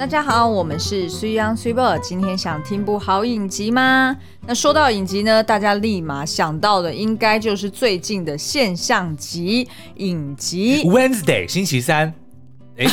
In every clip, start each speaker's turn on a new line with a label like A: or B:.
A: 大家好，我们是 Suyoung Suiber。今天想听部好影集吗？那说到影集呢，大家立马想到的应该就是最近的现象级影集
B: Wednesday 星期三。哎，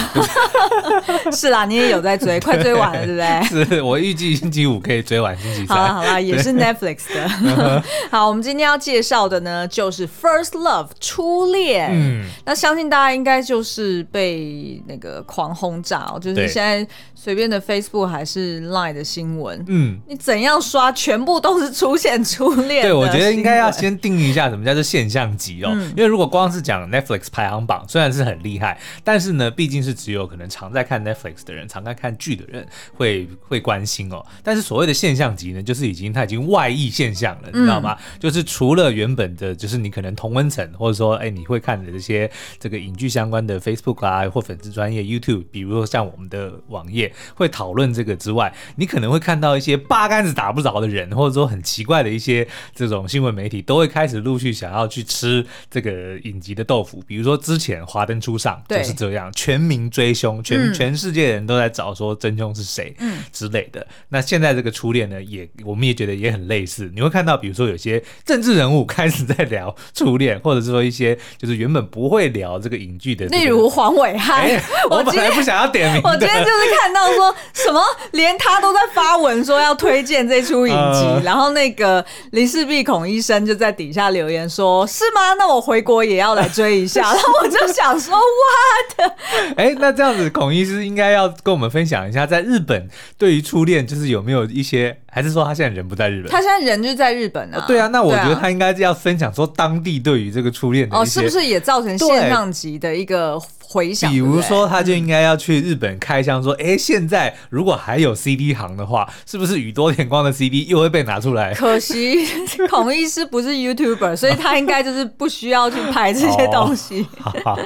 A: 是啦，你也有在追，快追完了，对不对？
B: 是我预计星期五可以追完星期三。
A: 好啦，好啦，也是 Netflix 的。好，我们今天要介绍的呢，就是《First Love》初恋。嗯，那相信大家应该就是被那个狂轰炸哦，就是现在随便的 Facebook 还是 Line 的新闻，嗯，你怎样刷，全部都是出现初恋。
B: 对，我觉得应该要先定义一下什么叫做现象级哦，嗯、因为如果光是讲 Netflix 排行榜，虽然是很厉害，但是呢，毕竟。是只有可能常在看 Netflix 的人，常在看剧的人会会关心哦。但是所谓的现象级呢，就是已经它已经外溢现象了，你知道吗？嗯、就是除了原本的，就是你可能同温层，或者说哎，你会看的这些这个影剧相关的 Facebook 啊，或粉丝专业 YouTube，比如说像我们的网页会讨论这个之外，你可能会看到一些八竿子打不着的人，或者说很奇怪的一些这种新闻媒体，都会开始陆续想要去吃这个影集的豆腐。比如说之前《华灯初上》就是这样，全民追凶，全全世界人都在找说真凶是谁，嗯，之类的。那现在这个初恋呢，也我们也觉得也很类似。你会看到，比如说有些政治人物开始在聊初恋，或者是说一些就是原本不会聊这个影剧的，
A: 例如黄伟汉。
B: 我本来不想要点名，
A: 我今天就是看到说什么，连他都在发文说要推荐这出影集，然后那个林世璧孔医生就在底下留言说：“是吗？那我回国也要来追一下。”然后我就想说：“哇的，
B: 哎，那。”这样子，孔医师应该要跟我们分享一下，在日本对于初恋，就是有没有一些，还是说他现在人不在日本？
A: 他现在人就在日本啊。
B: 对啊，那我觉得他应该要分享说当地对于这个初恋的哦，
A: 是不是也造成现象级的一个回响？
B: 比如说，他就应该要去日本开箱，说，哎、嗯，现在如果还有 CD 行的话，是不是宇多田光的 CD 又会被拿出来？
A: 可惜 孔医师不是 YouTuber，所以他应该就是不需要去拍这些东西。哦好好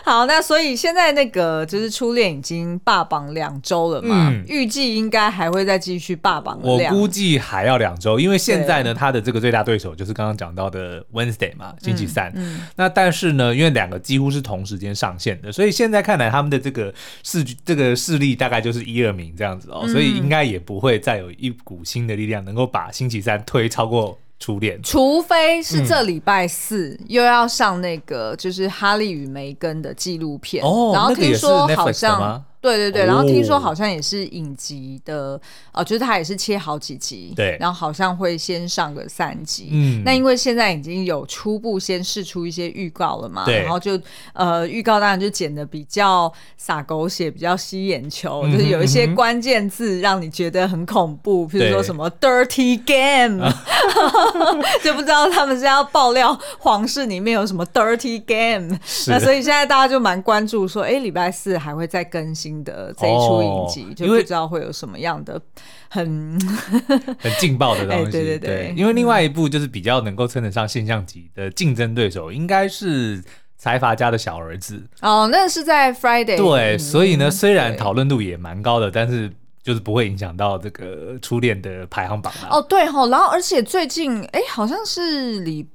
A: 好，那所以现在那个就是初恋已经霸榜两周了嘛，预计、嗯、应该还会再继续霸榜。
B: 我估计还要两周，因为现在呢，他的这个最大对手就是刚刚讲到的 Wednesday 嘛，星期三。那但是呢，因为两个几乎是同时间上线的，所以现在看来他们的这个势这个势力大概就是一二名这样子哦，嗯、所以应该也不会再有一股新的力量能够把星期三推超过。初恋，
A: 除非是这礼拜四又要上那个就是哈利与梅根的纪录片，
B: 哦、
A: 然后听说好像。对对对，然后听说好像也是影集的，哦，就是它也是切好几集，
B: 对，
A: 然后好像会先上个三集，嗯，那因为现在已经有初步先试出一些预告了嘛，
B: 对，
A: 然后就呃预告当然就剪的比较洒狗血，比较吸眼球，就是有一些关键字让你觉得很恐怖，譬如说什么 dirty game，就不知道他们是要爆料皇室里面有什么 dirty game，那所以现在大家就蛮关注说，哎，礼拜四还会再更新。的这一出影集，哦、就不知道会有什么样的很
B: 很劲爆的东西。欸、
A: 对对对，
B: 对，因为另外一部就是比较能够称得上现象级的竞争对手，应该是财阀家的小儿子。
A: 哦，那是在 Friday。
B: 对，所以呢，虽然讨论度也蛮高的，但是就是不会影响到这个初恋的排行榜。
A: 哦，对哈、哦，然后而且最近哎，好像是李。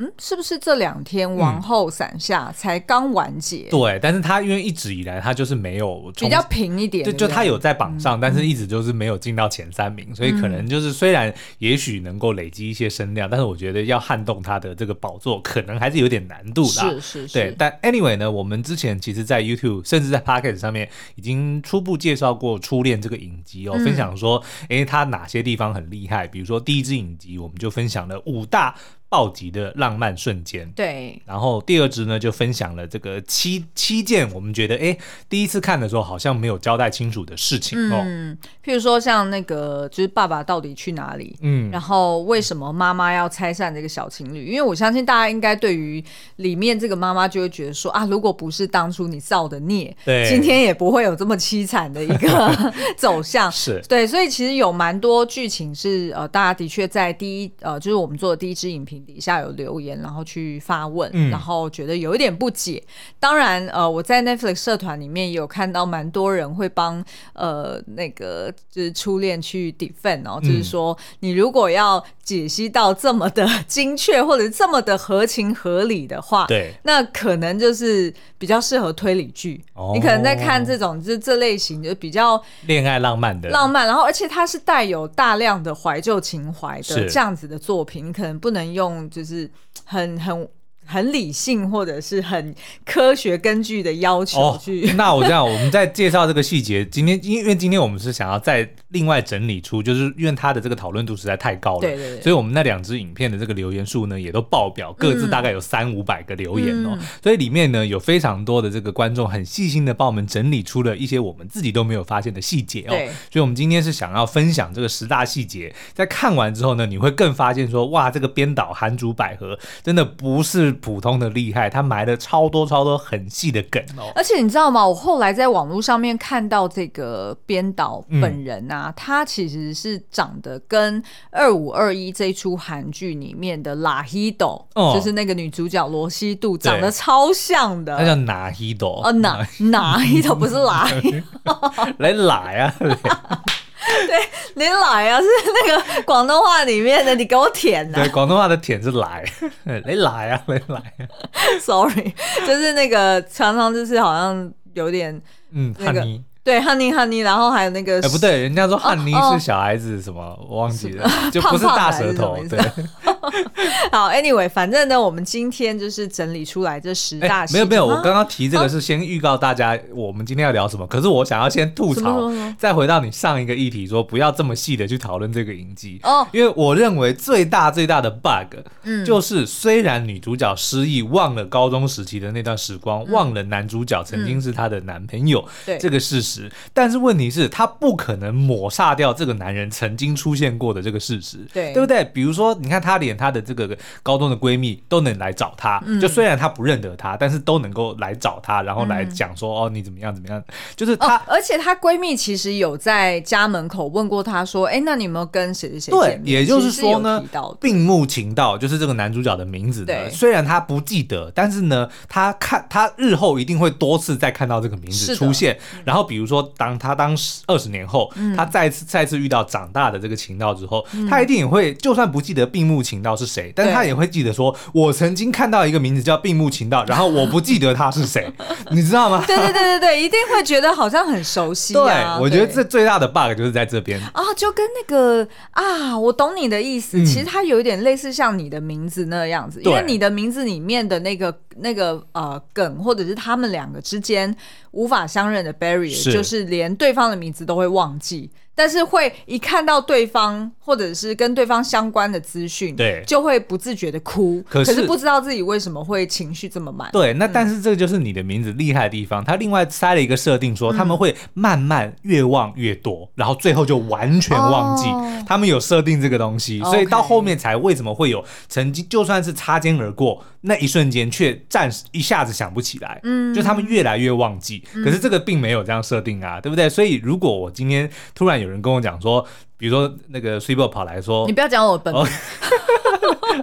A: 嗯，是不是这两天王后伞下才刚完结？
B: 嗯、对，但是他因为一直以来他就是没有
A: 比较平一点，
B: 就就他有在榜上，嗯、但是一直就是没有进到前三名，嗯、所以可能就是虽然也许能够累积一些声量，嗯、但是我觉得要撼动他的这个宝座，可能还是有点难度的。
A: 是是是。
B: 对，但 anyway 呢，我们之前其实，在 YouTube 甚至在 Podcast 上面已经初步介绍过《初恋》这个影集哦，嗯、分享说，哎，他哪些地方很厉害？比如说第一支影集，我们就分享了五大。暴击的浪漫瞬间，
A: 对。
B: 然后第二支呢，就分享了这个七七件我们觉得，哎，第一次看的时候好像没有交代清楚的事情哦。
A: 嗯，譬如说像那个，就是爸爸到底去哪里？嗯，然后为什么妈妈要拆散这个小情侣？因为我相信大家应该对于里面这个妈妈就会觉得说啊，如果不是当初你造的孽，对，今天也不会有这么凄惨的一个 走向。
B: 是对，
A: 所以其实有蛮多剧情是呃，大家的确在第一呃，就是我们做的第一支影评。影底下有留言，然后去发问，
B: 嗯、
A: 然后觉得有一点不解。当然，呃，我在 Netflix 社团里面也有看到蛮多人会帮呃那个就是初恋去 defend 哦，就是说你如果要解析到这么的精确或者这么的合情合理的话，
B: 对，
A: 那可能就是比较适合推理剧。哦、你可能在看这种就是这类型就比较
B: 恋爱浪漫的。
A: 浪漫，然后而且它是带有大量的怀旧情怀的这样子的作品，你可能不能用就是很很。很理性或者是很科学根据的要求去、
B: 哦。那我这样，我们在介绍这个细节。今天因为今天我们是想要再另外整理出，就是因为它的这个讨论度实在太高了，
A: 对对对。
B: 所以我们那两支影片的这个留言数呢，也都爆表，各自大概有三五百个留言哦。
A: 嗯、
B: 所以里面呢，有非常多的这个观众很细心的帮我们整理出了一些我们自己都没有发现的细节哦。所以我们今天是想要分享这个十大细节，在看完之后呢，你会更发现说，哇，这个编导韩竹百合真的不是普通的厉害。他埋了超多超多很细的梗哦，
A: 而且你知道吗？我后来在网络上面看到这个编导本人啊，嗯、他其实是长得跟二五二一这一出韩剧里面的拉希朵，哦、就是那个女主角罗西度，长得超像的。
B: 他叫哪希朵？
A: 哦，哪哪希朵不是拉希
B: 来来啊！
A: 对，你来啊，是那个广东话里面的，你给我舔呐、啊。
B: 对，广东话的舔是来，你 来啊，你来啊。
A: Sorry，就是那个常常就是好像有点
B: 嗯，
A: 那个。
B: 对
A: ，Honey Honey，然后还有那个，
B: 哎，不对，人家说汉尼是小孩子什么，哦、我忘记了，就不是大舌头。胖胖对，
A: 好，Anyway，反正呢，我们今天就是整理出来这十大。
B: 没有没有，我刚刚提这个是先预告大家，我们今天要聊什么。可是我想要先吐槽，再回到你上一个议题，说不要这么细的去讨论这个影集哦，因为我认为最大最大的 bug，嗯，就是虽然女主角失忆，忘了高中时期的那段时光，忘了男主角曾经是她的男朋友，对这个事实。但是问题是，他不可能抹杀掉这个男人曾经出现过的这个事实，
A: 对，
B: 对不对？比如说，你看他连他的这个高中的闺蜜都能来找他，嗯、就虽然他不认得他，但是都能够来找他，然后来讲说、嗯、哦，你怎么样怎么样？就是他，哦、
A: 而且她闺蜜其实有在家门口问过她说，哎，那你有没有跟谁谁谁？
B: 对，也就是说呢，并目情道就是这个男主角的名字呢。
A: 对
B: 虽然他不记得，但是呢，他看他日后一定会多次再看到这个名字出现，然后比如说。当他当时二十年后，嗯、他再次再次遇到长大的这个情道之后，嗯、他一定也会，就算不记得并木情道是谁，但是他也会记得说，我曾经看到一个名字叫并木情道，然后我不记得他是谁，你知道吗？
A: 对对对对对，一定会觉得好像很熟悉、啊。
B: 对，我觉得这最大的 bug 就是在这边。
A: 啊，就跟那个啊，我懂你的意思，嗯、其实它有一点类似像你的名字那样子，因为你的名字里面的那个那个呃梗，或者是他们两个之间无法相认的 barrier，就是连对方的名字都会忘记。但是会一看到对方，或者是跟对方相关的资讯，
B: 对，
A: 就会不自觉的哭。可是，可是不知道自己为什么会情绪这么满。
B: 对，那但是这个就是你的名字厉害的地方。他、嗯、另外塞了一个设定，说他们会慢慢越忘越多，嗯、然后最后就完全忘记。哦、他们有设定这个东西，所以到后面才为什么会有曾经就算是擦肩而过那一瞬间，却暂时一下子想不起来。嗯，就他们越来越忘记。嗯、可是这个并没有这样设定啊，对不对？所以如果我今天突然有有人跟我讲说，比如说那个 Super 跑来说，
A: 你不要讲我本名。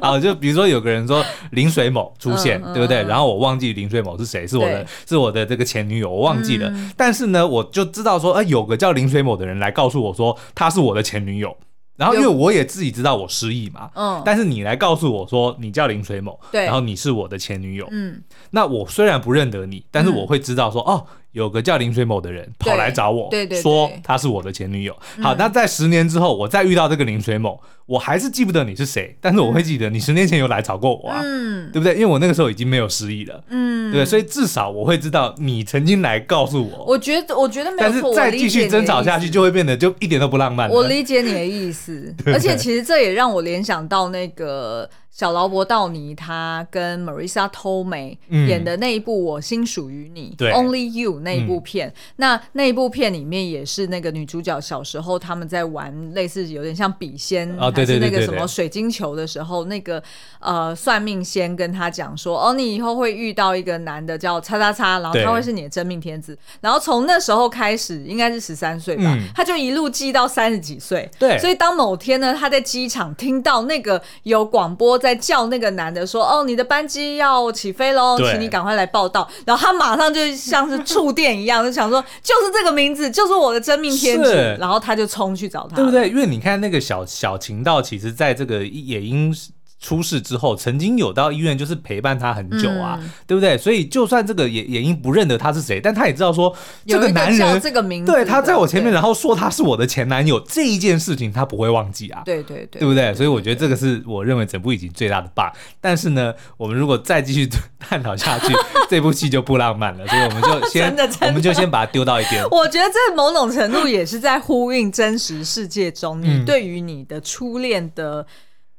B: 好，就比如说有个人说林水某出现，嗯、对不对？嗯、然后我忘记林水某是谁，是我的，是我的这个前女友，我忘记了。嗯、但是呢，我就知道说，哎、呃，有个叫林水某的人来告诉我说，她是我的前女友。然后因为我也自己知道我失忆嘛，嗯，但是你来告诉我说你叫林水某，对，然后你是我的前女友，嗯，那我虽然不认得你，但是我会知道说，嗯、哦。有个叫林水某的人跑来找我，对对对，说她是我的前女友。好，那在十年之后，我再遇到这个林水某，我还是记不得你是谁，但是我会记得你十年前有来找过我啊，嗯，对不对？因为我那个时候已经没有失忆了，嗯，对，所以至少我会知道你曾经来告诉我。
A: 我觉得，我觉得没有错，但是
B: 再继续争吵下去，就会变得就一点都不浪漫。
A: 我理解你的意思，而且其实这也让我联想到那个。小劳勃道尼他跟 Marisa Tomei 演的那一部《我心属于你》嗯、，Only You 那一部片，嗯、那那一部片里面也是那个女主角小时候他们在玩类似有点像笔仙，哦、还是那个什么水晶球的时候，那个呃算命仙跟他讲说，哦，你以后会遇到一个男的叫叉叉叉，然后他会是你的真命天子，然后从那时候开始，应该是十三岁吧，嗯、他就一路记到三十几岁，对，所以当某天呢，他在机场听到那个有广播在。在叫那个男的说：“哦，你的班机要起飞喽，请你赶快来报道。”然后他马上就像是触电一样，就想说：“就是这个名字，就是我的真命天子。”然后他就冲去找他，
B: 对不对？因为你看那个小小情道，其实在这个野樱。出事之后，曾经有到医院，就是陪伴他很久啊，嗯、对不对？所以就算这个野野樱不认得他是谁，但他也知道说这个男人
A: 这个名字，
B: 对，他在我前面，然后说他是我的前男友这一件事情，他不会忘记啊。
A: 对对对，
B: 对不对？所以我觉得这个是我认为整部已经最大的 bug。但是呢，我们如果再继续探讨下去，这部戏就不浪漫了。所以我们就先，我们就先把它丢到一边。
A: 我觉得这某种程度也是在呼应真实世界中，你对于你的初恋的。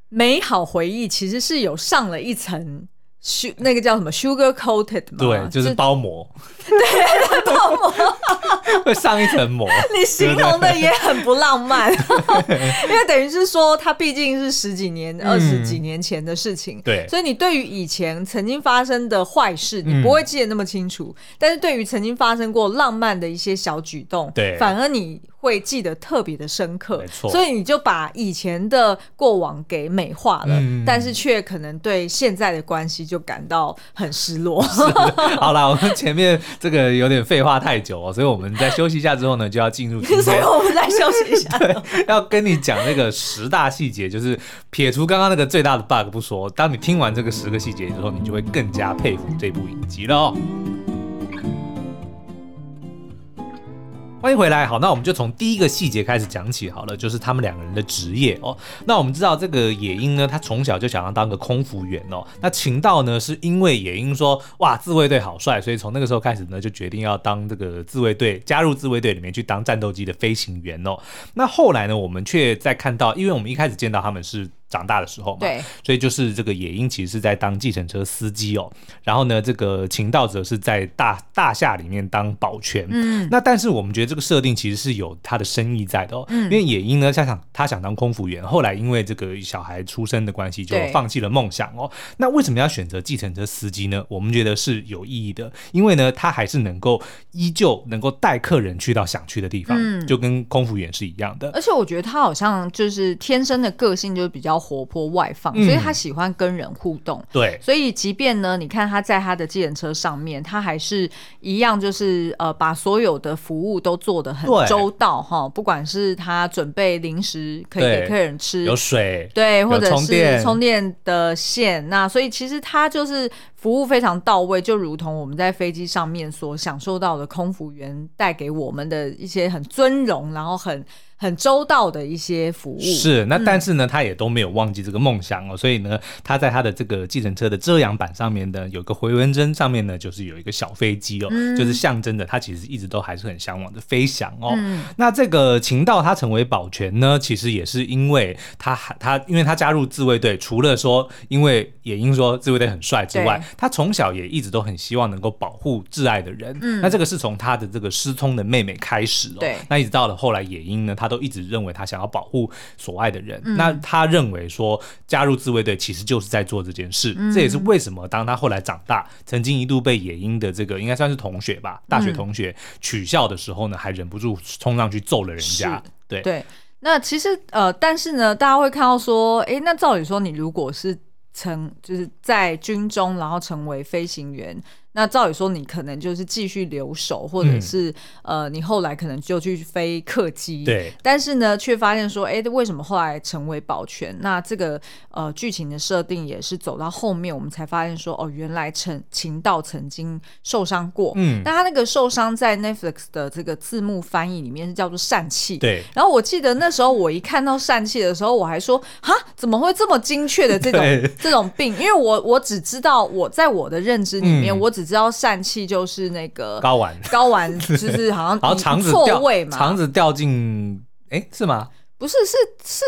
A: 美好回忆其实是有上了一层。那个叫什么 sugar coated 嘛？
B: 对，就是包膜。
A: 对，包膜
B: 会上一层膜。
A: 你形容的也很不浪漫，因为等于是说，它毕竟是十几年、二十几年前的事情。
B: 对，
A: 所以你对于以前曾经发生的坏事，你不会记得那么清楚。但是对于曾经发生过浪漫的一些小举动，
B: 对，
A: 反而你会记得特别的深刻。
B: 没错，
A: 所以你就把以前的过往给美化了，但是却可能对现在的关系。就感到很失落。
B: 好了，我们前面这个有点废话太久哦，所以我们在休息一下之后呢，就要进入。
A: 所以我们再休息一下。
B: 对，要跟你讲那个十大细节，就是撇除刚刚那个最大的 bug 不说，当你听完这个十个细节之后，你就会更加佩服这部影集了哦。欢迎回来，好，那我们就从第一个细节开始讲起好了，就是他们两个人的职业哦。那我们知道这个野樱呢，他从小就想要当个空服员哦。那晴道呢，是因为野樱说哇自卫队好帅，所以从那个时候开始呢，就决定要当这个自卫队，加入自卫队里面去当战斗机的飞行员哦。那后来呢，我们却在看到，因为我们一开始见到他们是。长大的时候嘛，
A: 对，
B: 所以就是这个野樱其实是在当计程车司机哦，然后呢，这个秦道者是在大大厦里面当保全。嗯，那但是我们觉得这个设定其实是有他的深意在的哦，嗯，因为野樱呢，他想他想当空服员，后来因为这个小孩出生的关系，就放弃了梦想哦。那为什么要选择计程车司机呢？我们觉得是有意义的，因为呢，他还是能够依旧能够带客人去到想去的地方，嗯，就跟空服员是一样的。
A: 而且我觉得他好像就是天生的个性就是比较。活泼外放，所以他喜欢跟人互动。
B: 嗯、对，
A: 所以即便呢，你看他在他的计程车上面，他还是一样，就是呃，把所有的服务都做得很周到哈。不管是他准备零食可以给客人吃，
B: 有水，
A: 对，或者是充电的线，那所以其实他就是服务非常到位，就如同我们在飞机上面所享受到的空服员带给我们的一些很尊荣，然后很。很周到的一些服务
B: 是那，但是呢，嗯、他也都没有忘记这个梦想哦。所以呢，他在他的这个计程车的遮阳板上面呢，有个回纹针，上面呢就是有一个小飞机哦，嗯、就是象征着他其实一直都还是很向往的飞翔哦。嗯、那这个情道他成为保全呢，其实也是因为他他因为他加入自卫队，除了说因为也因说自卫队很帅之外，对他从小也一直都很希望能够保护挚爱的人。嗯、那这个是从他的这个失聪的妹妹开始哦。对，那一直到了后来野樱呢，他。都一直认为他想要保护所爱的人，嗯、那他认为说加入自卫队其实就是在做这件事，嗯、这也是为什么当他后来长大，曾经一度被野樱的这个应该算是同学吧，大学同学取笑的时候呢，还忍不住冲上去揍了人家。对
A: 对，那其实呃，但是呢，大家会看到说，哎，那照理说你如果是成就是在军中，然后成为飞行员。那照理说，你可能就是继续留守，或者是、嗯、呃，你后来可能就去飞客机。
B: 对。
A: 但是呢，却发现说，哎，为什么后来成为保全？那这个呃剧情的设定也是走到后面，我们才发现说，哦，原来陈秦道曾经受伤过。嗯。但他那个受伤在 Netflix 的这个字幕翻译里面是叫做疝气。对。然后我记得那时候我一看到疝气的时候，我还说，哈，怎么会这么精确的这种这种病？因为我我只知道我在我的认知里面，嗯、我只知道疝气就是那个
B: 睾丸，
A: 睾丸 就是好像错位嘛，
B: 肠子掉进，哎，是吗？
A: 不是，是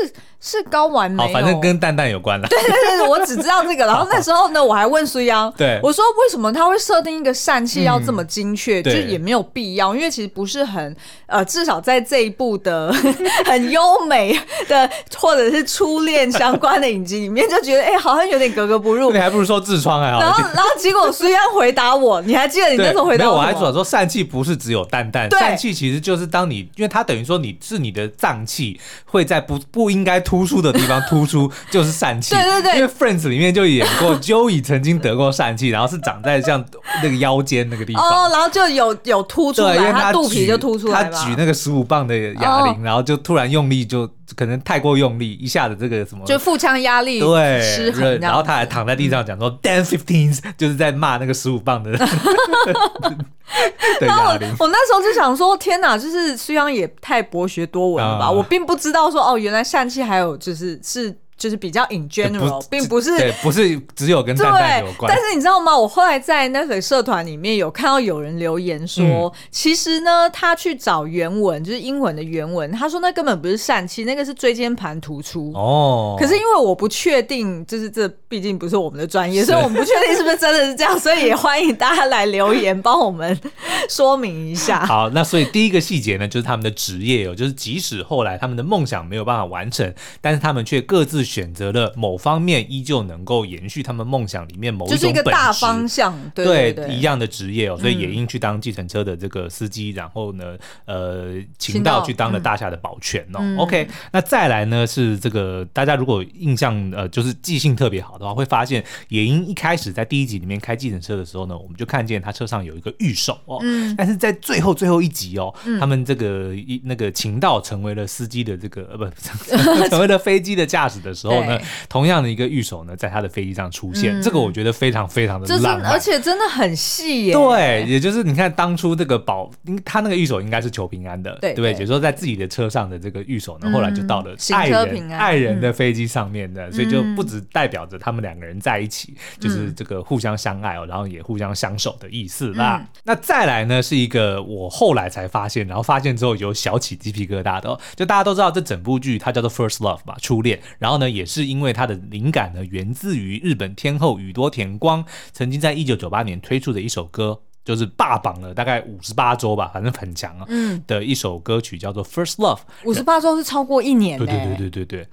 A: 是。是睾丸没有，
B: 反正跟蛋蛋有关了。
A: 对对对，我只知道这个。然后那时候呢，我还问苏央，对，我说为什么他会设定一个疝气要这么精确？就也没有必要，因为其实不是很呃，至少在这一部的 很优美的或者是初恋相关的影集里面，就觉得哎，好像有点格格不入。
B: 你还不如说痔疮还好。
A: 然后然后结果苏央回答我，你还记得你那时候回答我？
B: 我还说说疝气不是只有蛋蛋，疝气其实就是当你，因为它等于说你是你的脏器会在不不应该。突出的地方突出就是疝气。
A: 对对对，
B: 因为 Friends 里面就演过 Joey 曾经得过疝气，然后是长在像那个腰间那个地方。
A: 哦，然后就有有突出来，
B: 因为他，
A: 他肚皮就突出来。
B: 他举那个十五磅的哑铃，哦，然后就突然用力就。可能太过用力，一下子这个什么，
A: 就腹腔压力
B: 对
A: 失衡，
B: 然后他还躺在地上讲说 “damn fifteens”，就是在骂那个十五磅的。
A: 然后我，我那时候就想说，天哪，就是苏央也太博学多闻了吧？嗯、我并不知道说哦，原来疝气还有就是是。就是比较 in general，并不是
B: 对，不是只有跟蛋蛋有关。
A: 但是你知道吗？我后来在 Netflix 社团里面有看到有人留言说，嗯、其实呢，他去找原文，就是英文的原文，他说那根本不是疝气，那个是椎间盘突出。哦。可是因为我不确定，就是这毕竟不是我们的专业，所以我们不确定是不是真的是这样，所以也欢迎大家来留言帮我们说明一下。
B: 好，那所以第一个细节呢，就是他们的职业哦，就是即使后来他们的梦想没有办法完成，但是他们却各自。选择了某方面，依旧能够延续他们梦想里面某一种
A: 就是一个大方向，对，对，对，
B: 对一样的职业哦。所以也英去当计程车的这个司机，嗯、然后呢，呃，秦道去当了大厦的保全哦。嗯、OK，那再来呢是这个大家如果印象呃就是记性特别好的话，会发现也英一开始在第一集里面开计程车的时候呢，我们就看见他车上有一个御手哦。嗯。但是在最后最后一集哦，嗯、他们这个一那个秦道成为了司机的这个呃不 成为了飞机的驾驶的时候呢，同样的一个玉手呢，在他的飞机上出现，嗯、这个我觉得非常非常的浪漫，
A: 而且真的很细耶。
B: 对，也就是你看当初这个保，他那个玉手应该是求平安的，对，对？也就是说在自己的车上的这个玉手呢，嗯、后来就到了爱人爱人的飞机上面的，嗯、所以就不只代表着他们两个人在一起，嗯、就是这个互相相爱哦，然后也互相相守的意思啦。嗯、那再来呢，是一个我后来才发现，然后发现之后有小起鸡皮疙瘩的，哦就大家都知道这整部剧它叫做 First Love 吧，初恋，然后呢也是。因为他的灵感呢，源自于日本天后宇多田光曾经在一九九八年推出的一首歌，就是霸榜了大概五十八周吧，反正很强啊。嗯，的一首歌曲叫做《First Love》，
A: 五十八周是超过一年。
B: 对对对对对对。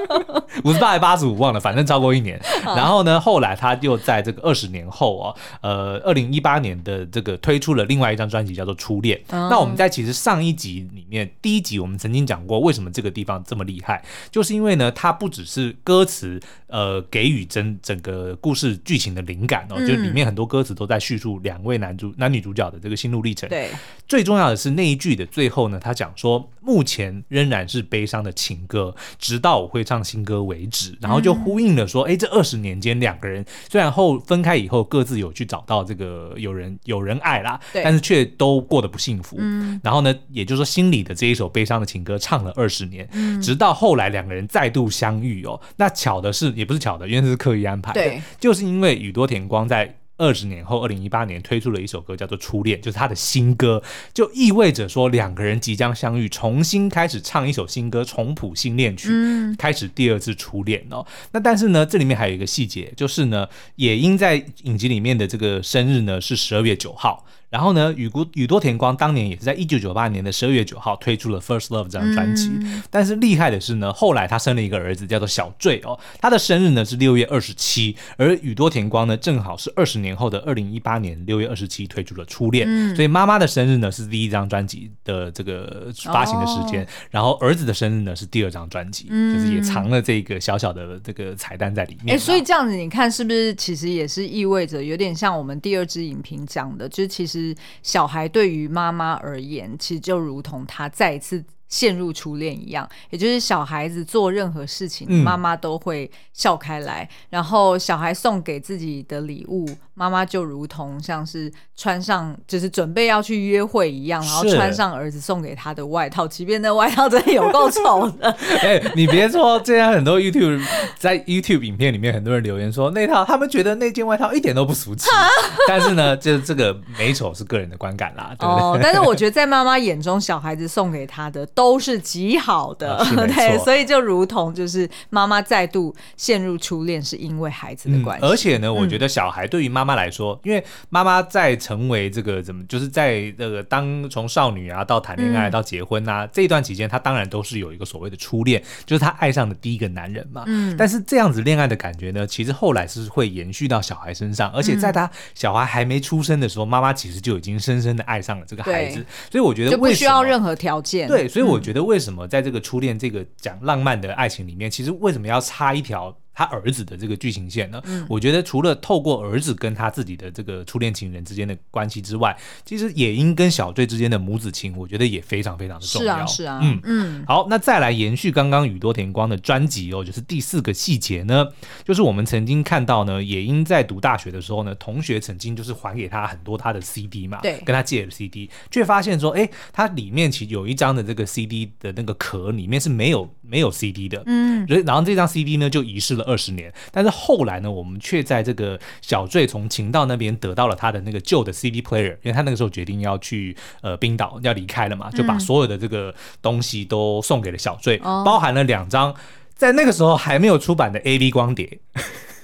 B: 五十八还八十五忘了，反正超过一年。然后呢，后来他又在这个二十年后哦，呃，二零一八年的这个推出了另外一张专辑，叫做《初恋》。嗯、那我们在其实上一集里面，第一集我们曾经讲过，为什么这个地方这么厉害，就是因为呢，它不只是歌词，呃，给予整整个故事剧情的灵感哦，嗯、就里面很多歌词都在叙述两位男主男女主角的这个心路历程。对，最重要的是那一句的最后呢，他讲说，目前仍然是悲伤的情歌，直到我会唱新歌为止，然后就呼应了说，哎、嗯，这二十年间两个人虽然后分开以后各自有去找到这个有人有人爱啦，但是却都过得不幸福。嗯、然后呢，也就是说心里的这一首悲伤的情歌唱了二十年，嗯、直到后来两个人再度相遇哦。那巧的是，也不是巧的，因为这是刻意安排的，对就是因为宇多田光在。二十年后，二零一八年推出了一首歌，叫做《初恋》，就是他的新歌，就意味着说两个人即将相遇，重新开始唱一首新歌，重谱新恋曲，嗯、开始第二次初恋哦。那但是呢，这里面还有一个细节，就是呢，也因在影集里面的这个生日呢是十二月九号。然后呢，宇多宇多田光当年也是在一九九八年的十二月九号推出了《First Love》这张专辑。嗯、但是厉害的是呢，后来他生了一个儿子，叫做小坠哦。他的生日呢是六月二十七，而宇多田光呢正好是二十年后的二零一八年六月二十七推出了《初恋》。嗯、所以妈妈的生日呢是第一张专辑的这个发行的时间，哦、然后儿子的生日呢是第二张专辑，嗯、就是也藏了这个小小的这个彩蛋在里面。哎，
A: 所以这样子你看是不是其实也是意味着有点像我们第二支影评讲的，就是其实。小孩对于妈妈而言，其实就如同他再一次陷入初恋一样，也就是小孩子做任何事情，妈妈都会笑开来。嗯、然后小孩送给自己的礼物，妈妈就如同像是穿上，就是准备要去约会一样，然后穿上儿子送给他的外套，即便那外套真的有够丑的。
B: 哎、欸，你别说，现在很多 YouTube 在 YouTube 影片里面，很多人留言说那套他们觉得那件外套一点都不俗气。但是呢，就这个美丑是个人的观感啦，对不对？哦，
A: 但是我觉得在妈妈眼中，小孩子送给他的都是极好的，啊、对，所以就如同就是妈妈再度陷入初恋，是因为孩子的关系、嗯。
B: 而且呢，我觉得小孩对于妈妈来说，嗯、因为妈妈在成为这个怎么，就是在这个当从少女啊到谈恋爱到结婚啊、嗯、这一段期间，她当然都是有一个所谓的初恋，就是她爱上的第一个男人嘛。嗯。但是这样子恋爱的感觉呢，其实后来是会延续到小孩身上，而且在他小孩还没出生的时候，妈妈其实就已经深深的爱上了这个孩子。所以我觉得不
A: 需要任何条件。
B: 对，所以我。我觉得为什么在这个初恋这个讲浪漫的爱情里面，其实为什么要插一条？他儿子的这个剧情线呢，嗯、我觉得除了透过儿子跟他自己的这个初恋情人之间的关系之外，其实野樱跟小醉之间的母子情，我觉得也非常非常的重要。
A: 是啊，是啊，
B: 嗯。嗯。好，那再来延续刚刚宇多田光的专辑哦，就是第四个细节呢，就是我们曾经看到呢，野樱在读大学的时候呢，同学曾经就是还给他很多他的 CD 嘛，
A: 对，
B: 跟他借了 CD，却发现说，哎，他里面其实有一张的这个 CD 的那个壳里面是没有没有 CD 的，嗯，然后这张 CD 呢就遗失了二十年，但是后来呢，我们却在这个小醉从情道那边得到了他的那个旧的 CD player，因为他那个时候决定要去呃冰岛要离开了嘛，就把所有的这个东西都送给了小醉，嗯、包含了两张在那个时候还没有出版的 AV 光碟。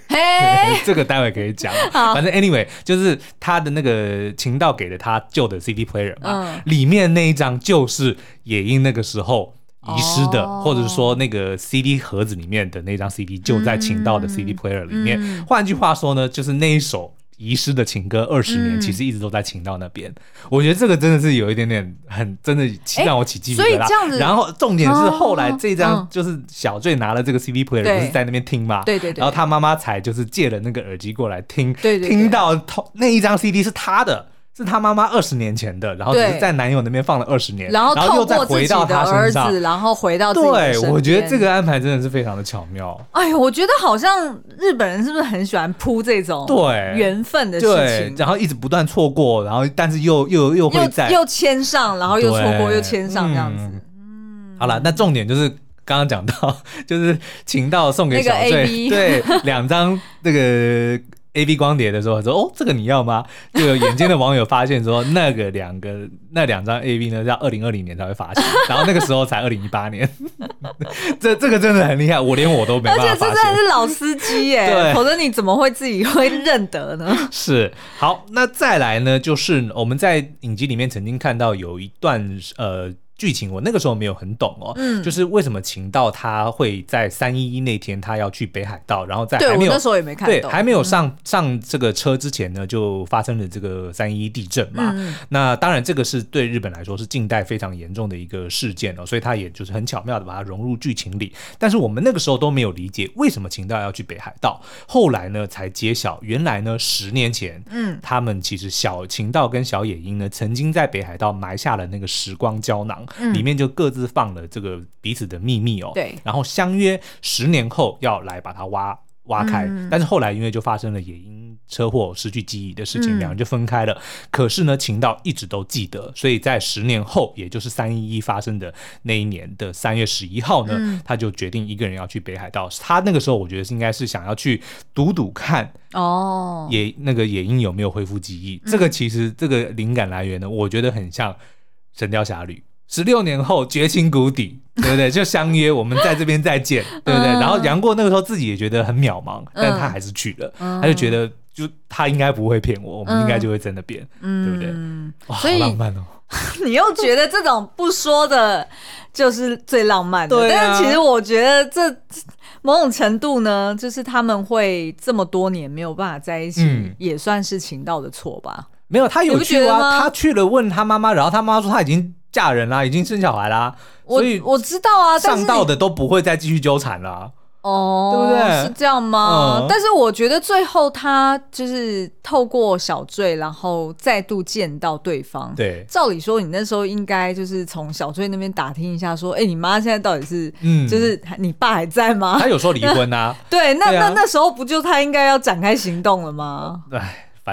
B: 嘿，这个待会可以讲。反正 anyway 就是他的那个情道给了他旧的 CD player 嘛，嗯、里面那一张就是野樱那个时候。遗失的，哦、或者是说那个 CD 盒子里面的那张 CD 就在请到的 CD player 里面。换、嗯、句话说呢，就是那一首遗失的情歌，二十年其实一直都在请到那边。嗯、我觉得这个真的是有一点点很真的让我起鸡皮疙瘩。所以这样子，然后重点是后来这张就是小醉拿了这个 CD player 不是在那边听嘛？对对对。然后他妈妈才就是借了那个耳机过来听，对对对，听到那一张 CD 是他的。是她妈妈二十年前的，然后只是在男友那边放了二十年，
A: 然后
B: 又再回到他身上，
A: 然后回到。
B: 对，我觉得这个安排真的是非常的巧妙。
A: 哎呦，我觉得好像日本人是不是很喜欢铺这种对缘分的事情，
B: 然后一直不断错过，然后但是又又又会在
A: 又牵上，然后又错过又牵上这样子。
B: 嗯，好了，那重点就是刚刚讲到，就是情到送给小坠对两张那个。A B 光碟的时候说哦，这个你要吗？就有眼尖的网友发现说，那个两个 那两张 A B 呢，要二零二零年才会发行，然后那个时候才二零一八年，这这个真的很厉害，我连我都没办法发现。而且这真
A: 的是老司机耶，对否则你怎么会自己会认得呢？
B: 是好，那再来呢，就是我们在影集里面曾经看到有一段呃。剧情我那个时候没有很懂哦，嗯，就是为什么晴道他会在三一一那天他要去北海道，然后在还没有
A: 对，那时候也没看，
B: 对，还没有上、嗯、上这个车之前呢，就发生了这个三一一地震嘛。嗯、那当然这个是对日本来说是近代非常严重的一个事件哦，所以他也就是很巧妙的把它融入剧情里。但是我们那个时候都没有理解为什么晴道要去北海道，后来呢才揭晓，原来呢十年前，嗯，他们其实小晴道跟小野樱呢曾经在北海道埋下了那个时光胶囊。里面就各自放了这个彼此的秘密哦，对，然后相约十年后要来把它挖挖开，嗯、但是后来因为就发生了野因车祸失去记忆的事情，嗯、两人就分开了。可是呢，晴道一直都记得，所以在十年后，也就是三一一发生的那一年的三月十一号呢，嗯、他就决定一个人要去北海道。他那个时候我觉得是应该是想要去赌赌看哦，野那个野樱有没有恢复记忆。嗯、这个其实这个灵感来源呢，我觉得很像《神雕侠侣》。十六年后绝情谷底，对不对？就相约我们在这边再见，对不对？然后杨过那个时候自己也觉得很渺茫，但他还是去了，他就觉得就他应该不会骗我，我们应该就会真的变，对不对？哇，好浪漫哦！
A: 你又觉得这种不说的，就是最浪漫的。但是其实我觉得这某种程度呢，就是他们会这么多年没有办法在一起，也算是情道的错吧？没有，他有去啊，他去了问他妈妈，然后他妈妈说他已经。嫁人啦，已经生小孩啦，我
B: 所以
A: 我知道啊，
B: 上道的都不会再继续纠缠了，
A: 哦，
B: 对不对？
A: 是这样吗？嗯、但是我觉得最后他就是透过小醉，然后再度见到对方。对，照理说你那时候应该就是从小醉那边打听一下，说，哎、欸，你妈现在到底是，嗯，就是你爸还在吗？
B: 他有说离婚啊？
A: 对，那那那时候不就他应该要展开行动了吗？
B: 对。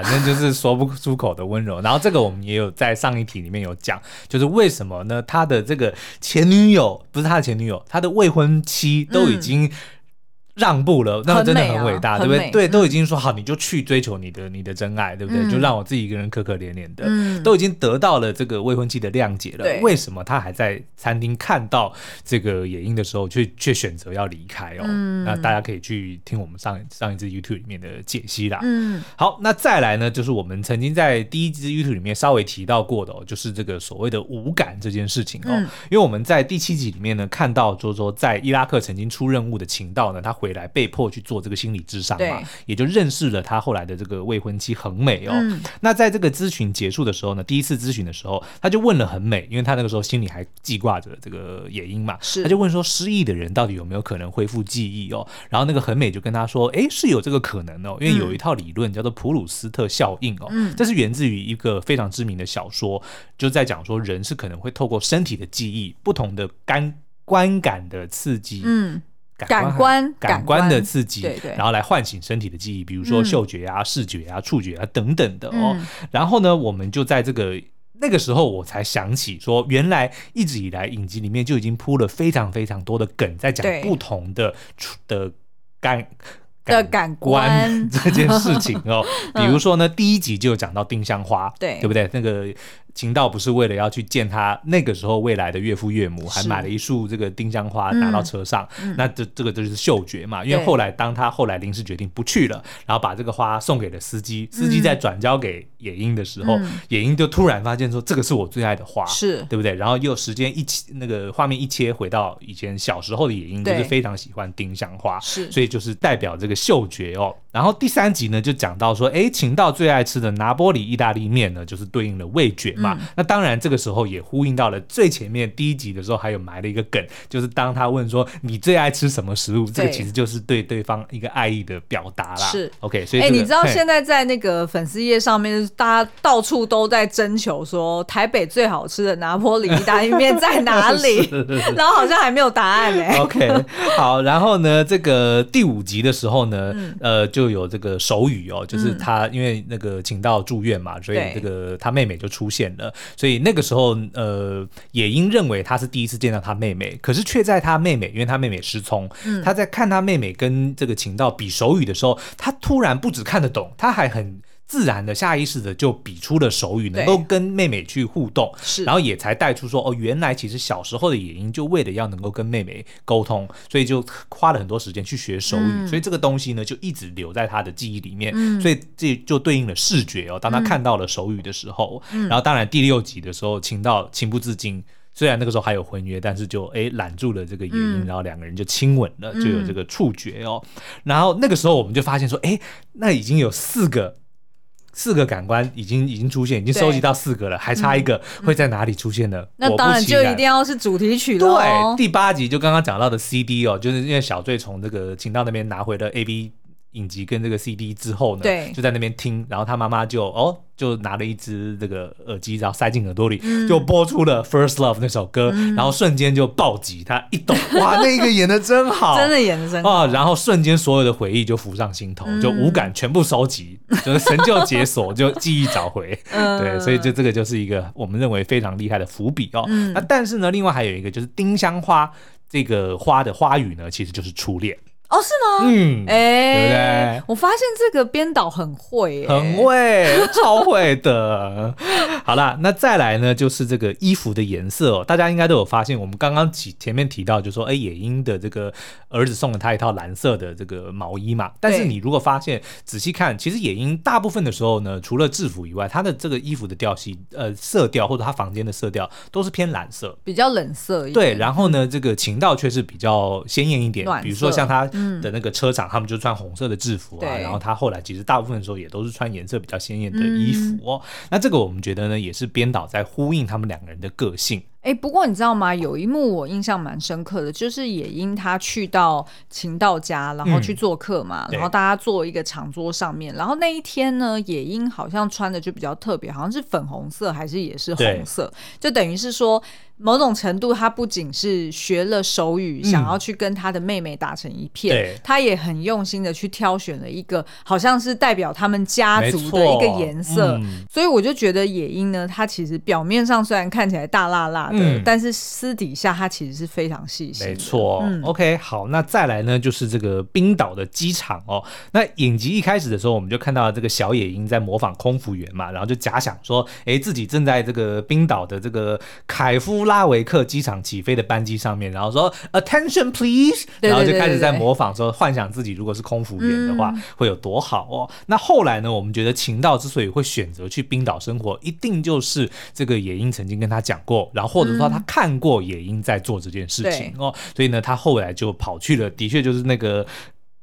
B: 反正就是说不出口的温柔，然后这个我们也有在上一题里面有讲，就是为什么呢？他的这个前女友不是他的前女友，他的未婚妻都已经。让步了，那个真的很伟大，对不对？对，都已经说好，你就去追求你的你的真爱，对不对？就让我自己一个人可可怜怜的，都已经得到了这个未婚妻的谅解了，为什么他还在餐厅看到这个野樱的时候，却却选择要离开哦？那大家可以去听我们上上一支 YouTube 里面的解析啦。嗯，好，那再来呢，就是我们曾经在第一支 YouTube 里面稍微提到过的哦，就是这个所谓的无感这件事情哦，因为我们在第七集里面呢看到，周周在伊拉克曾经出任务的情道呢，他回。回来，被迫去做这个心理智商嘛，也就认识了他后来的这个未婚妻恒美哦。嗯、那在这个咨询结束的时候呢，第一次咨询的时候，他就问了恒美，因为他那个时候心里还记挂着这个野樱嘛，
A: 是
B: 他就问说，失忆的人到底有没有可能恢复记忆哦？然后那个恒美就跟他说，哎，是有这个可能哦，因为有一套理论叫做普鲁斯特效应哦，嗯、这是源自于一个非常知名的小说，就在讲说人是可能会透过身体的记忆，不同的感观感的刺激，
A: 嗯。
B: 感官感官的刺激，
A: 对对，
B: 然后来唤醒身体的记忆，比如说嗅觉啊、视觉啊、触觉啊等等的哦。然后呢，我们就在这个那个时候，我才想起说，原来一直以来影集里面就已经铺了非常非常多的梗，在讲不同的的感
A: 的感官
B: 这件事情哦。比如说呢，第一集就讲到丁香花，
A: 对
B: 对不对？那个。秦道不是为了要去见他那个时候未来的岳父岳母，还买了一束这个丁香花拿到车上。嗯、那这这个就是嗅觉嘛，因为后来当他后来临时决定不去了，然后把这个花送给了司机，司机在转交给野樱的时候，嗯、野樱就突然发现说这个是我最爱的花，
A: 是
B: 对不对？然后又时间一切那个画面一切回到以前小时候的野樱，就是非常喜欢丁香花，
A: 是
B: 所以就是代表这个嗅觉哦。然后第三集呢就讲到说，哎，秦道最爱吃的拿坡里意大利面呢，就是对应了味觉嘛。嗯、那当然。这个时候也呼应到了最前面第一集的时候，还有埋了一个梗，就是当他问说你最爱吃什么食物，这个其实就是对对方一个爱意的表达啦。
A: 是
B: OK，所以哎、这个，
A: 你知道现在在那个粉丝页上面，大家到处都在征求说台北最好吃的拿坡里意大利面在哪里？然后好像还没有答案哎。OK，
B: 好，然后呢，这个第五集的时候呢，嗯、呃，就有这个手语哦，就是他因为那个请到住院嘛，所以这个他妹妹就出现了，所以那个。时候，呃，野英认为他是第一次见到他妹妹，可是却在他妹妹，因为他妹妹失聪，嗯、他在看他妹妹跟这个请到比手语的时候，他突然不只看得懂，他还很。自然的、下意识的就比出了手语，能够跟妹妹去互动，是，然后也才带出说哦，原来其实小时候的野樱就为了要能够跟妹妹沟通，所以就花了很多时间去学手语，嗯、所以这个东西呢就一直留在他的记忆里面，嗯、所以这就对应了视觉哦。当他看到了手语的时候，嗯、然后当然第六集的时候，情到情不自禁，虽然那个时候还有婚约，但是就哎揽住了这个野樱，嗯、然后两个人就亲吻了，就有这个触觉哦。嗯、然后那个时候我们就发现说，哎，那已经有四个。四个感官已经已经出现，已经收集到四个了，还差一个会在哪里出现呢？嗯、
A: 那当然就一定要是主题曲了。
B: 对，第八集就刚刚讲到的 CD 哦，就是因为小醉从这个情道那边拿回了 AV 影集跟这个 CD 之后呢，
A: 对，
B: 就在那边听，然后他妈妈就哦。就拿了一只这个耳机，然后塞进耳朵里，嗯、就播出了《First Love》那首歌，嗯、然后瞬间就暴击，他一抖，哇，那个演的真好，
A: 真的演的真好
B: 啊！然后瞬间所有的回忆就浮上心头，嗯、就五感全部收集，就是神就解锁，就记忆找回。嗯、对，所以就这个就是一个我们认为非常厉害的伏笔哦。嗯、那但是呢，另外还有一个就是丁香花这个花的花语呢，其实就是初恋。
A: 哦，是吗？嗯，哎、欸，对不对？我发现这个编导很会、欸，
B: 很会，超会的。好啦，那再来呢，就是这个衣服的颜色哦。大家应该都有发现，我们刚刚前前面提到，就说，哎，野樱的这个儿子送了他一套蓝色的这个毛衣嘛。但是你如果发现仔细看，其实野樱大部分的时候呢，除了制服以外，他的这个衣服的调性，呃，色调或者他房间的色调都是偏蓝色，
A: 比较冷色一点。
B: 对，然后呢，这个情道却是比较鲜艳一点，色比如说像他。的那个车厂，他们就穿红色的制服啊，然后他后来其实大部分的时候也都是穿颜色比较鲜艳的衣服哦。嗯、那这个我们觉得呢，也是编导在呼应他们两个人的个性。
A: 哎，不过你知道吗？有一幕我印象蛮深刻的，就是野樱他去到秦道家，然后去做客嘛，嗯、然后大家坐一个长桌上面，然后那一天呢，野樱好像穿的就比较特别，好像是粉红色还是也是红色，就等于是说。某种程度，他不仅是学了手语，想要去跟他的妹妹打成一片，嗯、他也很用心的去挑选了一个好像是代表他们家族的一个颜色。嗯、所以我就觉得野樱呢，他其实表面上虽然看起来大辣辣的，嗯、但是私底下他其实是非常细心。没错、嗯、
B: OK，好，那再来呢，就是这个冰岛的机场哦。那影集一开始的时候，我们就看到这个小野樱在模仿空服员嘛，然后就假想说，哎，自己正在这个冰岛的这个凯夫。拉维克机场起飞的班机上面，然后说 “Attention, please”，然后就开始在模仿说，幻想自己如果是空服员的话，会有多好哦。那后来呢，我们觉得秦道之所以会选择去冰岛生活，一定就是这个野樱曾经跟他讲过，然后或者说他看过野樱在做这件事情哦，所以呢，他后来就跑去了，的确就是那个。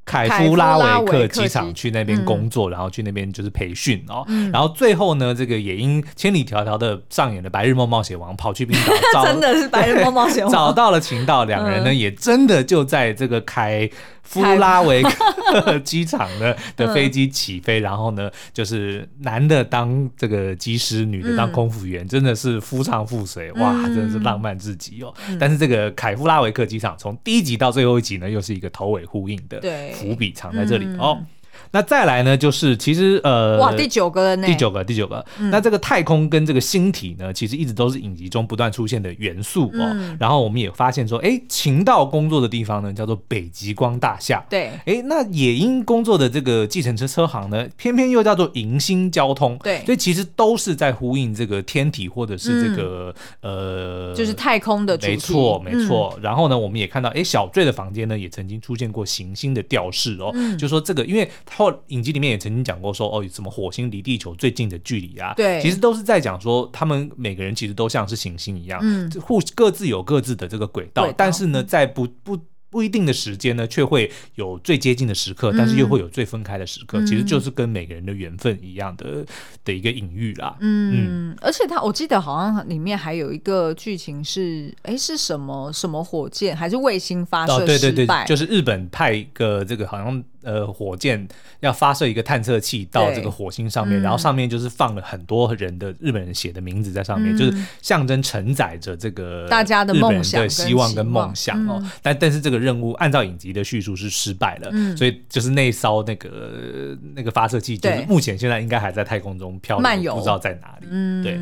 B: 凯夫拉维克机场去那边工作，然后去那边就是培训哦。然后最后呢，这个也因千里迢迢的上演了《白日梦冒险王》，跑去冰岛，
A: 真的是《白日梦冒险王》，
B: 找到了情道，两人呢也真的就在这个凯夫拉维克 机场的的飞机起飞，然后呢就是男的当这个机师，女的当空服员，真的是夫唱妇随，哇，真的是浪漫至极哦。但是这个凯夫拉维克机场从第一集到最后一集呢，又是一个头尾呼应的。对。伏笔藏在这里、嗯、哦。那再来呢，就是其实呃，
A: 哇，第九个了呢，
B: 第九个，第九个。嗯、那这个太空跟这个星体呢，其实一直都是影集中不断出现的元素哦。嗯、然后我们也发现说，哎，晴道工作的地方呢，叫做北极光大厦。
A: 对。
B: 哎，那野樱工作的这个计程车车行呢，偏偏又叫做迎星交通。
A: 对。
B: 所以其实都是在呼应这个天体或者是这个、嗯、呃，
A: 就是太空的。
B: 没错，没错。嗯、然后呢，我们也看到，哎，小坠的房间呢，也曾经出现过行星的吊饰哦。嗯。就说这个，因为后影集里面也。曾经讲过说哦，什么火星离地球最近的距离啊？
A: 对，
B: 其实都是在讲说他们每个人其实都像是行星一样，嗯，互各自有各自的这个轨道，道但是呢，在不不。不一定的时间呢，却会有最接近的时刻，但是又会有最分开的时刻，嗯、其实就是跟每个人的缘分一样的的一个隐喻啦。嗯，
A: 嗯而且他我记得好像里面还有一个剧情是，哎，是什么什么火箭还是卫星发射失败？哦、对对对，
B: 就是日本派一个这个好像呃火箭要发射一个探测器到这个火星上面，然后上面就是放了很多人的日本人写的名字在上面，嗯、就是象征承载着这个
A: 大家的梦想、
B: 希望跟梦想哦。嗯、但但是这个。任务按照影集的叙述是失败了，嗯、所以就是那艘那个那个发射器，就是目前现在应该还在太空中飘漫游，不知道在哪里。嗯，对。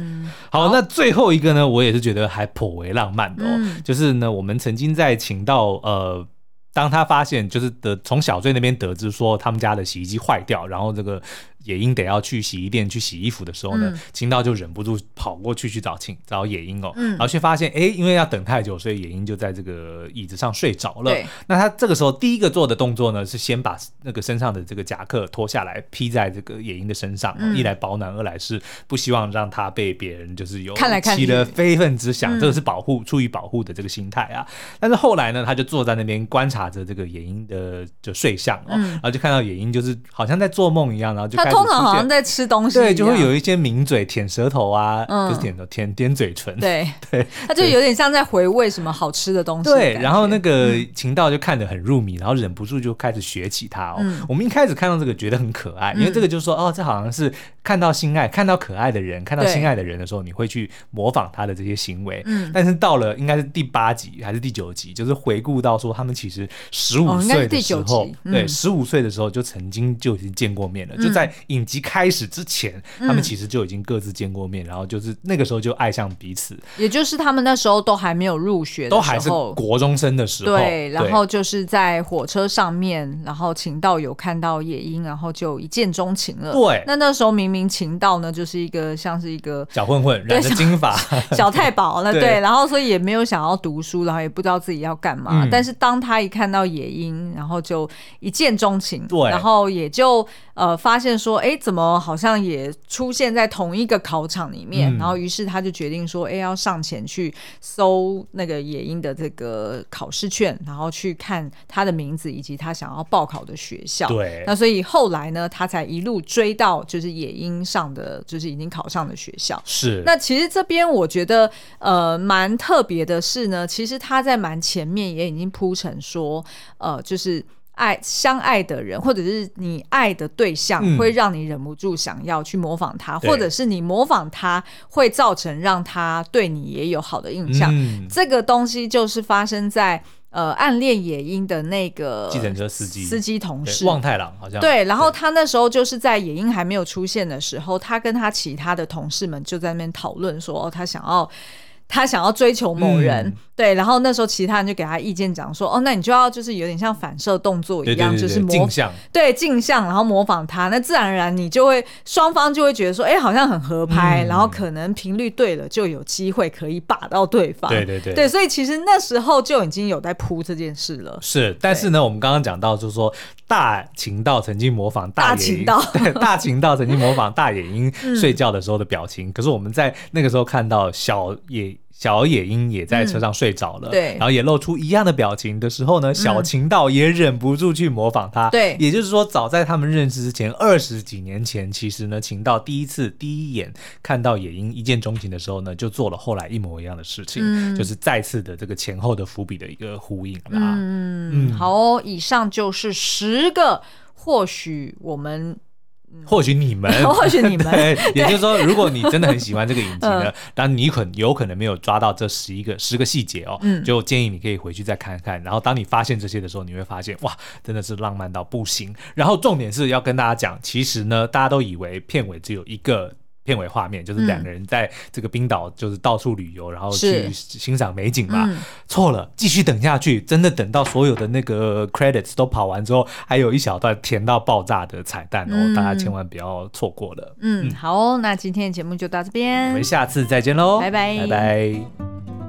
B: 好，好，那最后一个呢，我也是觉得还颇为浪漫的哦，嗯、就是呢，我们曾经在请到呃，当他发现就是得从小醉那边得知说他们家的洗衣机坏掉，然后这个。野樱得要去洗衣店去洗衣服的时候呢，晴道、嗯、就忍不住跑过去去找晴找野樱哦，嗯、然后却发现哎，因为要等太久，所以野樱就在这个椅子上睡着了。对。那他这个时候第一个做的动作呢，是先把那个身上的这个夹克脱下来披在这个野樱的身上，嗯、一来保暖，二来是不希望让他被别人就是有起了非分之想，这个是保护出于保护的这个心态啊。嗯、但是后来呢，他就坐在那边观察着这个野樱的就睡相哦，嗯、然后就看到野樱就是好像在做梦一样，然后就开始。
A: 通常好像在吃东西，
B: 对，就会有一些抿嘴、舔舌头啊，嗯、就是舔头、舔点嘴唇，
A: 对。对，他就有点像在回味什么好吃的东西的。
B: 对，然后那个秦道就看得很入迷，然后忍不住就开始学起他哦。嗯、我们一开始看到这个觉得很可爱，因为这个就是说，哦，这好像是看到心爱、看到可爱的人、看到心爱的人的时候，你会去模仿他的这些行为。嗯，但是到了应该是第八集还是第九集，就是回顾到说他们其实十五岁的时候，哦嗯、对，十五岁的时候就曾经就已经见过面了，嗯、就在影集。开始之前，他们其实就已经各自见过面，嗯、然后就是那个时候就爱上彼此，
A: 也就是他们那时候都还没有入学
B: 都还是国中生的时候。
A: 对，然后就是在火车上面，然后秦道有看到野樱，然后就一见钟情了。
B: 对，
A: 那那时候明明秦道呢，就是一个像是一个
B: 小混混，染着金发，
A: 小，太保了。对，对，然后所以也没有想要读书，然后也不知道自己要干嘛。嗯、但是当他一看到野樱，然后就一见钟情，对，然后也就。呃，发现说，哎，怎么好像也出现在同一个考场里面？嗯、然后，于是他就决定说，哎，要上前去搜那个野鹰的这个考试卷，然后去看他的名字以及他想要报考的学校。
B: 对。
A: 那所以后来呢，他才一路追到就是野鹰上的，就是已经考上的学校。
B: 是。
A: 那其实这边我觉得，呃，蛮特别的是呢，其实他在蛮前面也已经铺成说，呃，就是。爱相爱的人，或者是你爱的对象，嗯、会让你忍不住想要去模仿他，对或者是你模仿他会造成让他对你也有好的印象。嗯、这个东西就是发生在呃暗恋野樱的那个计程车司机司机同事
B: 望太郎，好像
A: 对。然后他那时候就是在野樱还没有出现的时候，他跟他其他的同事们就在那边讨论说，哦，他想要。他想要追求某人，嗯、对，然后那时候其他人就给他意见讲说，哦，那你就要就是有点像反射动作一样，对对对对就是模仿，对镜像，然后模仿他，那自然而然你就会双方就会觉得说，哎，好像很合拍，嗯、然后可能频率对了，就有机会可以把到对方，
B: 对对对，
A: 对，所以其实那时候就已经有在铺这件事了。
B: 是，但是呢，我们刚刚讲到就是说，大情道曾经模仿大
A: 情道，
B: 对，大晴道曾经模仿大野樱 睡觉的时候的表情，嗯、可是我们在那个时候看到小野。小野樱也在车上睡着了，
A: 嗯、对，
B: 然后也露出一样的表情的时候呢，小晴道也忍不住去模仿他，
A: 对、嗯，
B: 也就是说，早在他们认识之前二十几年前，其实呢，晴道第一次第一眼看到野樱一见钟情的时候呢，就做了后来一模一样的事情，嗯、就是再次的这个前后的伏笔的一个呼应啦。
A: 嗯，嗯。好、哦，以上就是十个，或许我们。
B: 或许你们，
A: 或许你们，
B: 对，也就是说，如果你真的很喜欢这个影集呢，当然你可有可能没有抓到这十一个十个细节哦，嗯，就建议你可以回去再看看。然后当你发现这些的时候，你会发现哇，真的是浪漫到不行。然后重点是要跟大家讲，其实呢，大家都以为片尾只有一个。片尾画面就是两个人在这个冰岛，就是到处旅游，嗯、然后去欣赏美景嘛。错、嗯、了，继续等下去，真的等到所有的那个 credits 都跑完之后，还有一小段甜到爆炸的彩蛋哦，嗯、大家千万不要错过了。
A: 嗯，嗯。好、哦，那今天的节目就到这边，
B: 我们下次再见喽，
A: 拜拜，
B: 拜拜。